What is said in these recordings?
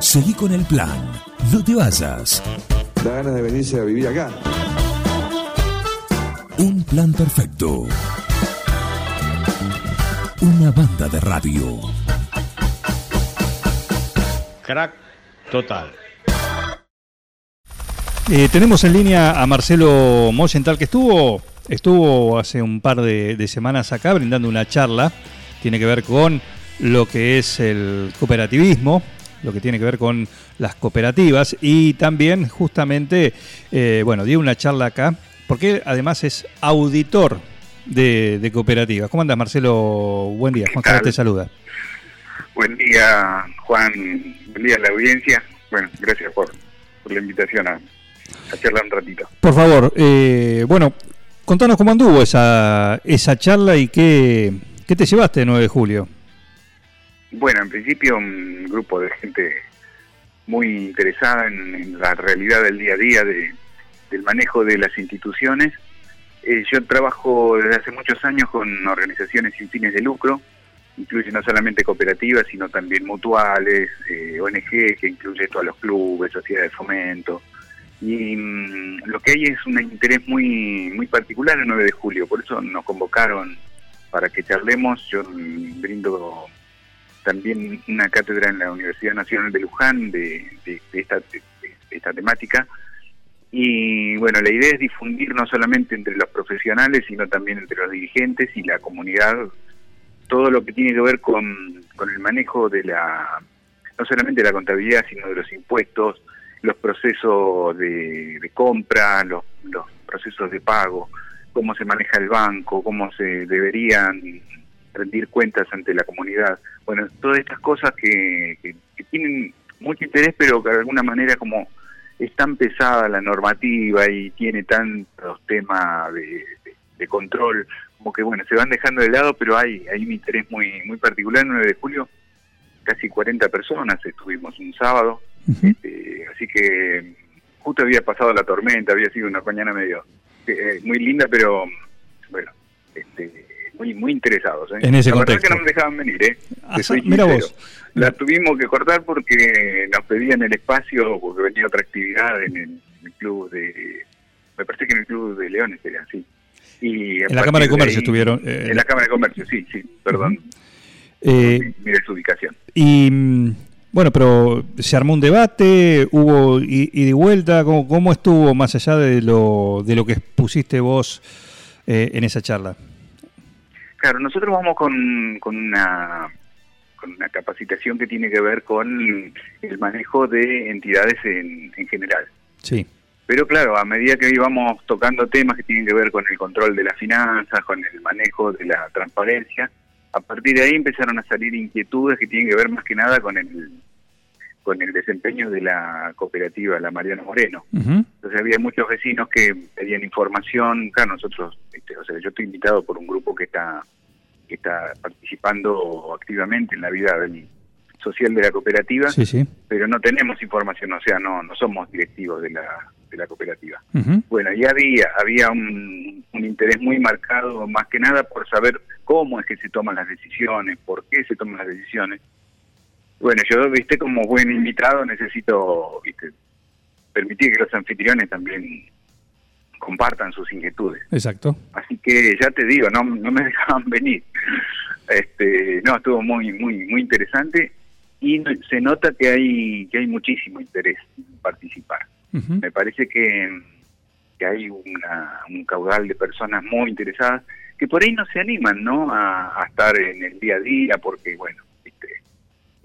Seguí con el plan. No te vayas. Da ganas de venirse a vivir acá. Un plan perfecto. Una banda de radio. Crack total. Eh, tenemos en línea a Marcelo Moyental que estuvo, estuvo hace un par de, de semanas acá brindando una charla. Tiene que ver con lo que es el cooperativismo, lo que tiene que ver con las cooperativas y también justamente, eh, bueno, dio una charla acá, porque además es auditor de, de cooperativas. ¿Cómo andas, Marcelo? Buen día, Juan Carlos te saluda. Buen día, Juan. Buen día a la audiencia. Bueno, gracias por, por la invitación a, a charlar un ratito. Por favor, eh, bueno, contanos cómo anduvo esa, esa charla y qué, qué te llevaste el 9 de julio. Bueno, en principio un grupo de gente muy interesada en, la realidad del día a día de, del manejo de las instituciones. Eh, yo trabajo desde hace muchos años con organizaciones sin fines de lucro, incluye no solamente cooperativas, sino también mutuales, eh, ONG, que incluye todos los clubes, sociedades de fomento. Y mm, lo que hay es un interés muy, muy particular el 9 de julio, por eso nos convocaron para que charlemos. Yo mm, brindo también una cátedra en la Universidad Nacional de Luján de, esta, de- esta temática. Y bueno, la idea es difundir no solamente entre los profesionales, sino también entre los dirigentes y la comunidad todo lo que tiene que ver con, con el manejo de la, no solamente de la contabilidad, sino de los impuestos, los procesos de, compra, los procesos de pago, cómo se maneja el banco, cómo se deberían rendir cuentas ante la comunidad. Bueno, todas estas cosas que, que- que tienen mucho interés, pero que de alguna manera como es tan pesada la normativa y tiene tantos temas de, de- de control, como que bueno, se van dejando de lado, pero hay, hay un interés muy, muy particular. El 9 de julio, casi 40 personas estuvimos un sábado, este, así que justo había pasado la tormenta, había sido una mañana medio eh, muy linda, pero bueno, este, muy muy interesados. ¿eh? En ese la verdad contexto. que no me dejaban venir, ¿eh? Ah, soy mira vos. La tuvimos que cortar porque nos pedían el espacio, porque venía otra actividad en el, en el club de... Me parece que en el club de Leones era así. Y En la Cámara de Comercio ahí- estuvieron. eh, en la Cámara de Comercio, sí, sí, perdón. eh, Mire su ubicación. y mm, bueno, pero se armó un debate, hubo ida y vuelta. ¿Cómo, cómo estuvo más allá de lo, de lo que expusiste vos eh, en esa charla? Claro, nosotros vamos con, con una con una capacitación que tiene que ver con el manejo de entidades en, en general. Sí. Pero claro, a medida que íbamos tocando temas que tienen que ver con el control de las finanzas, con el manejo de la transparencia, a partir de ahí empezaron a salir inquietudes que tienen que ver más que nada con el con el desempeño de la cooperativa La Mariano Moreno. Ujú. Entonces había muchos vecinos que pedían información. Claro, nosotros, este, o sea, yo estoy invitado por un grupo que está que está participando activamente en la vida del- social de la cooperativa, Sí, sí. pero no tenemos información, o sea, no no somos directivos de la de la cooperativa. Ujú. Bueno, y había había un, un interés muy marcado, más que nada por saber cómo es que se toman las decisiones, por qué se toman las decisiones. Bueno, yo, viste, como buen invitado necesito, viste, permitir que los anfitriones también compartan sus inquietudes. Exacto. Así que ya te digo, no, no me dejaban venir. Este, no, estuvo muy, muy, muy interesante y se nota que hay, que hay muchísimo interés en participar. Me parece que, que hay una, un caudal de personas muy interesadas que por ahí no se animan, ¿no? A, a estar en el día a día porque, bueno,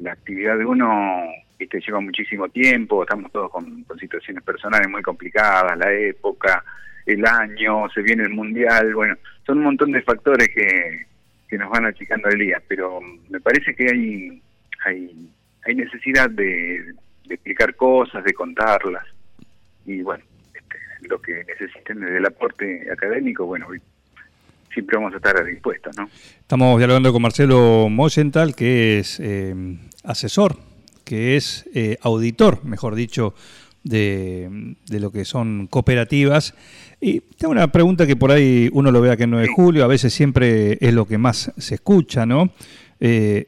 la actividad de uno viste, lleva muchísimo tiempo, estamos todos con, con situaciones personales muy complicadas, la época, el año, se viene el mundial, bueno, son un montón de factores que, que nos van achicando el día, pero me parece que hay, hay, hay necesidad de, de explicar cosas, de contarlas, y bueno, este, lo que necesiten desde el aporte académico, bueno, siempre vamos a estar dispuestos, ¿no? Estamos dialogando con Marcelo Moyental, que es eh, asesor, que es eh, auditor, mejor dicho, de, de lo que son cooperativas. Y tengo una pregunta que por ahí uno lo vea que 9 de julio, a veces siempre es lo que más se escucha, ¿no? Eh,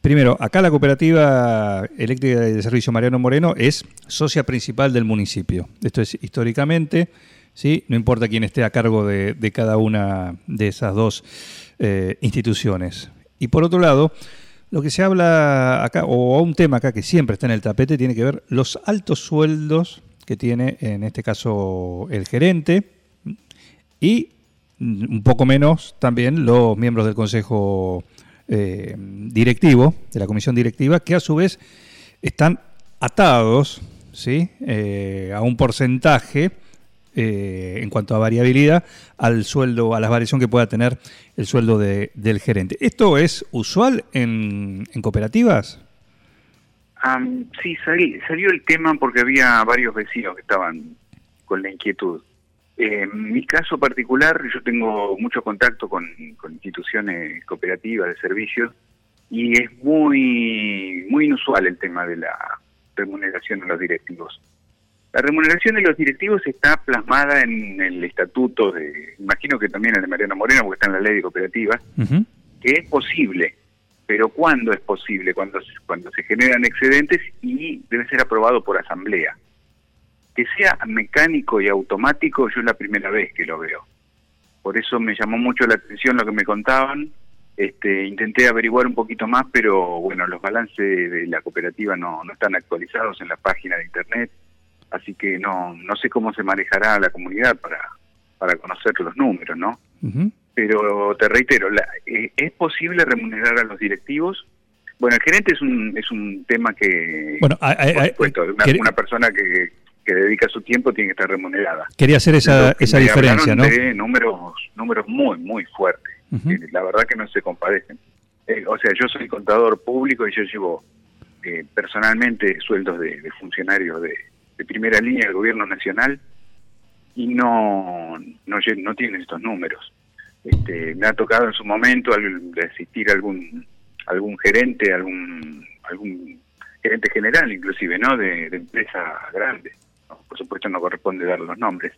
Primero, acá la cooperativa eléctrica de servicio Mariano Moreno es socia principal del municipio. Esto es históricamente, ¿sí? no importa quién esté a cargo de, cada una de esas dos eh, instituciones. Y por otro lado, lo que se habla acá, o un tema acá que siempre está en el tapete, tiene que ver los altos sueldos que tiene en este caso el gerente y un poco menos también los miembros del Consejo eh, Directivo, de la Comisión Directiva, que a su vez están atados ¿sí? Eh, a un porcentaje eh, en cuanto a variabilidad al sueldo, a la variación que pueda tener el sueldo de, del gerente. ¿Esto es usual en, en cooperativas? sí, salió el tema porque había varios vecinos que estaban con la inquietud. en mi caso particular, yo tengo mucho contacto con, con, instituciones cooperativas de servicios y es muy, muy inusual el tema de la remuneración de los directivos. La remuneración de los directivos está plasmada en el estatuto de, imagino que también en el de Mariano Moreno, porque está en la ley de cooperativas, que es posible, pero ¿cuándo es posible? Cuando, cuando se generan excedentes y debe ser aprobado por asamblea. Que sea mecánico y automático, yo es la primera vez que lo veo. Por eso me llamó mucho la atención lo que me contaban. Este, intenté averiguar un poquito más, pero bueno, los balances de la cooperativa no, no están actualizados en la página de internet así que no no sé cómo se manejará la comunidad para para conocer los números, ¿no? Pero te reitero, eh, ¿es posible remunerar a los directivos? Bueno, el gerente es un es un tema que, bueno, por supuesto, una, persona que, que dedica su tiempo tiene que estar remunerada. Quería hacer esa, esa diferencia, ¿no? De números, números muy, muy fuertes. La verdad que no se compadecen. Eh, o sea, yo soy contador público y yo llevo eh, personalmente sueldos de funcionarios de, de primera línea del gobierno nacional y no, no, no tienen estos números. Este, me ha tocado en su momento asistir a algún algún gerente, algún algún gerente general inclusive, ¿no? De, empresa grande. Por supuesto no corresponde dar los nombres,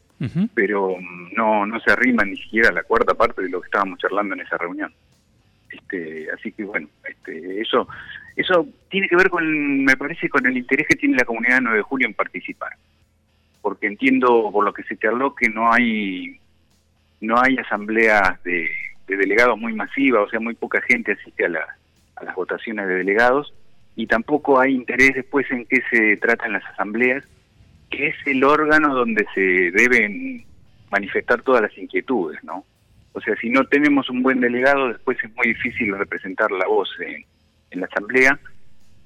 pero no no se arrima ni siquiera a la cuarta parte de lo que estábamos charlando en esa reunión. Este, así que bueno, este, eso eso tiene que ver con, me parece, con el interés que tiene la comunidad de 9 de julio en participar. Porque entiendo, por lo que se te habló, que no hay no hay asambleas de, delegados muy masivas, o sea, muy poca gente asiste a, a las votaciones de delegados, y tampoco hay interés después en qué se tratan las asambleas, que es el órgano donde se deben manifestar todas las inquietudes, ¿no? O sea, si no tenemos un buen delegado, después es muy difícil representar la voz en, en la asamblea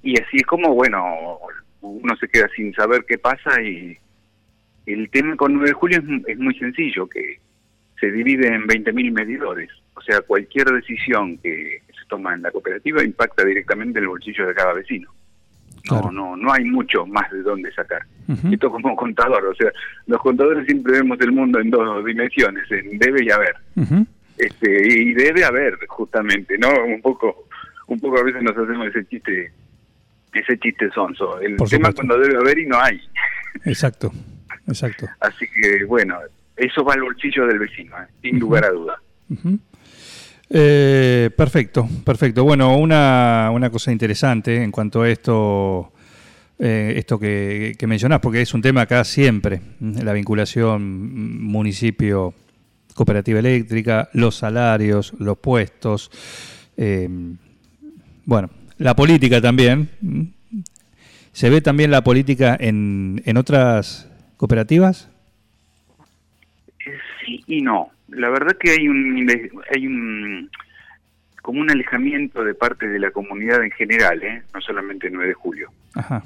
y así es como, bueno, uno se queda sin saber qué pasa y el tema con 9 de julio es, muy sencillo, que se divide en 20.000 medidores, o sea, cualquier decisión que se toma en la cooperativa impacta directamente el bolsillo de cada vecino. No, no, no hay mucho más de dónde sacar. Esto como contador, o sea, los contadores siempre vemos el mundo en dos dimensiones, en debe y haber. este, y debe haber, justamente, ¿no? Un poco un poco a veces nos hacemos ese chiste, ese chiste sonso. El tema cuando debe haber y no hay. Exacto, exacto. Así que bueno, eso va al bolsillo del vecino, ¿eh? sin lugar a duda. Eh, perfecto, perfecto. Bueno, una, una cosa interesante en cuanto a esto, eh, esto que, que mencionás, porque es un tema acá siempre, la vinculación municipio, cooperativa eléctrica, los salarios, los puestos. Eh, bueno, la política también. ¿Se ve también la política en, en otras cooperativas? Sí y no. La verdad que hay un, hay un como un alejamiento de parte de la comunidad en general, ¿eh? no solamente el 9 de julio,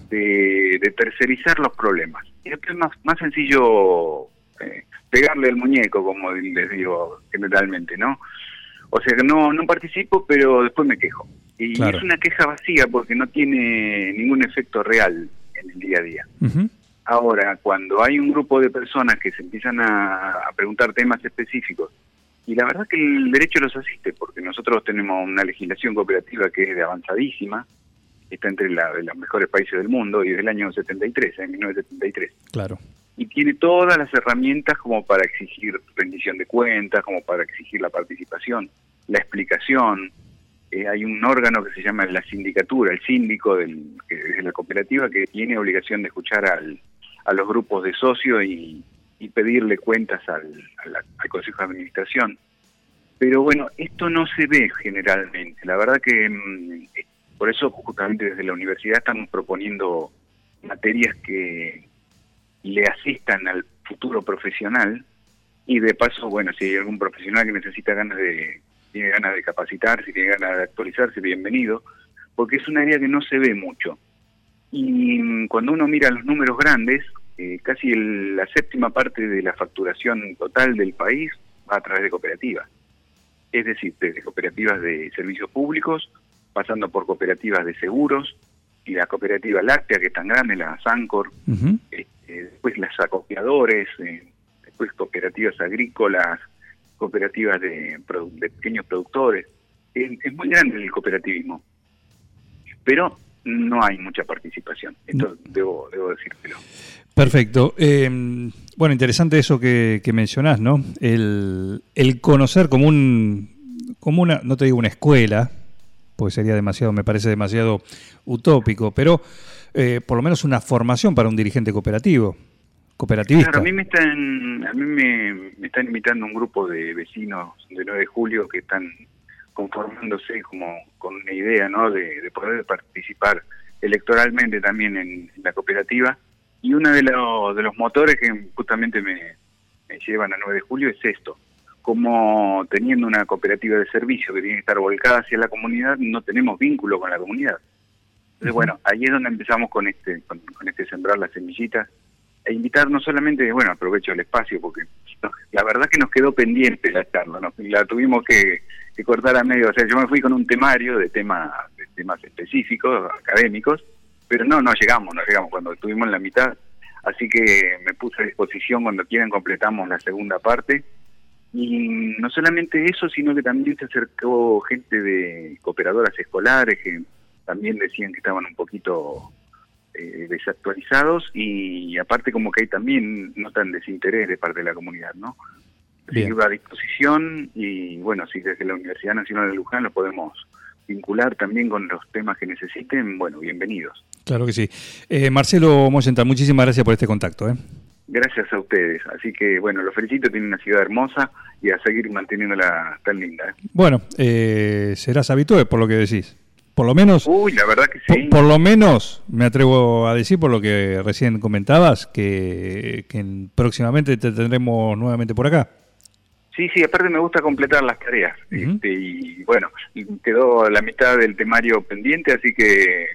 De, de, tercerizar los problemas. Y es más, más sencillo eh, pegarle al muñeco, como les digo generalmente, ¿no? O sea que no, no participo, pero después me quejo. Y es una queja vacía porque no tiene ningún efecto real en el día a día. Ahora, cuando hay un grupo de personas que se empiezan a, preguntar temas específicos, y la verdad que el derecho los asiste, porque nosotros tenemos una legislación cooperativa que es de avanzadísima, está entre la, de los mejores países del mundo y del año 73, en 1973. Claro. Y tiene todas las herramientas como para exigir rendición de cuentas, como para exigir la participación, la explicación, eh, hay un órgano que se llama la sindicatura, el síndico del, que, de la cooperativa, que tiene obligación de escuchar al, a los grupos de socios y, y pedirle cuentas al, Consejo de Administración. Pero bueno, esto no se ve generalmente. La verdad que mm, por eso justamente desde la universidad estamos proponiendo materias que le asistan al futuro profesional y de paso, bueno, si hay algún profesional que necesita ganas de, tiene ganas de capacitarse, tiene ganas de actualizarse, bienvenido, porque es un área que no se ve mucho. Y mm, cuando uno mira los números grandes, eh, casi el, la séptima parte de la facturación total del país va a través de cooperativas. Es decir, desde cooperativas de servicios públicos, pasando por cooperativas de seguros, y la cooperativa láctea, que es tan grande, la Sancor, uh -huh. eh, después las acopiadores, eh, después cooperativas agrícolas, cooperativas de, de pequeños productores. Es, es, muy grande el cooperativismo, pero no hay mucha participación. Esto no. debo, debo decírtelo. Perfecto. Eh, bueno, interesante eso que, que mencionás, ¿no? El, el, conocer como un, como una, no te digo una escuela, porque sería demasiado, me parece demasiado utópico, pero eh, por lo menos una formación para un dirigente cooperativo, cooperativista. Claro, a mí me están, a mí me, me están invitando un grupo de vecinos de 9 de julio que están conformándose como con una idea, ¿no? De, de poder participar electoralmente también en, en la cooperativa y uno de, lo, de los motores que justamente me, me, llevan a 9 de julio es esto, como teniendo una cooperativa de servicio que tiene que estar volcada hacia la comunidad, no tenemos vínculo con la comunidad. Entonces, bueno, ahí es donde empezamos con este, con, con, este sembrar las semillitas e invitar no solamente, bueno, aprovecho el espacio porque la verdad que nos quedó pendiente la charla, la tuvimos que, que, cortar a medio, o sea, yo me fui con un temario de, tema, de temas específicos, académicos, pero no, no llegamos, no llegamos cuando estuvimos en la mitad, así que me puse a disposición cuando quieran completamos la segunda parte, y no solamente eso, sino que también se acercó gente de cooperadoras escolares que también decían que estaban un poquito eh, desactualizados y aparte como que hay también notan desinterés de parte de la comunidad, ¿no? Sigo a disposición y bueno, si desde la Universidad Nacional de Luján lo podemos vincular también con los temas que necesiten, bueno, bienvenidos. Claro que sí. Eh, Marcelo Mosental, muchísimas gracias por este contacto. ¿eh? Gracias a ustedes. Así que, bueno, los felicito, tienen una ciudad hermosa y a seguir manteniéndola tan linda. ¿eh? Bueno, eh, serás habitué por lo que decís. Por lo menos. Uy, la verdad que sí. Por, por, lo menos, me atrevo a decir, por lo que recién comentabas, que, que próximamente te tendremos nuevamente por acá. Sí, sí, aparte me gusta completar las tareas. Uh -huh. este, y bueno, quedó la mitad del temario pendiente, así que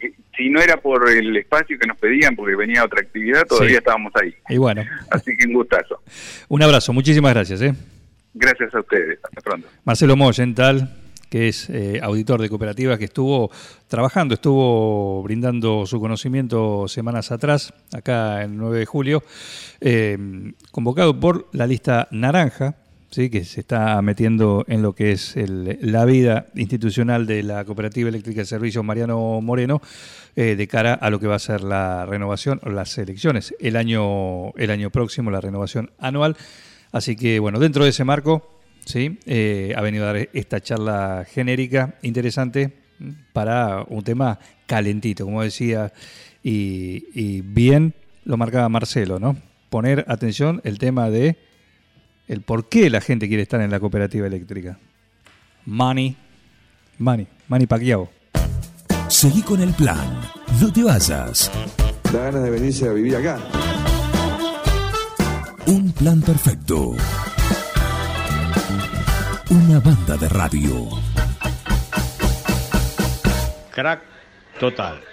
si, si, no era por el espacio que nos pedían, porque venía otra actividad, todavía sí. estábamos ahí. Y bueno. Así que un gustazo. un abrazo, muchísimas gracias. ¿eh? Gracias a ustedes, hasta pronto. Marcelo Moyental que es eh, auditor de cooperativas, que estuvo trabajando, estuvo brindando su conocimiento semanas atrás, acá el 9 de julio, eh, convocado por la lista naranja, ¿sí? que se está metiendo en lo que es la vida institucional de la Cooperativa Eléctrica de Servicios Mariano Moreno, eh, de cara a lo que va a ser la renovación las elecciones el año, el año próximo, la renovación anual. Así que, bueno, dentro de ese marco, ¿sí? Eh, ha venido a dar esta charla genérica interesante para un tema calentito, como decía, y, y, bien lo marcaba Marcelo, ¿no? Poner atención el tema de el por qué la gente quiere estar en la cooperativa eléctrica. Money, money, money Pacquiao. Seguí con el plan, no te vayas. Da ganas de venirse a vivir acá. Un plan perfecto. Una banda de radio. Crack total.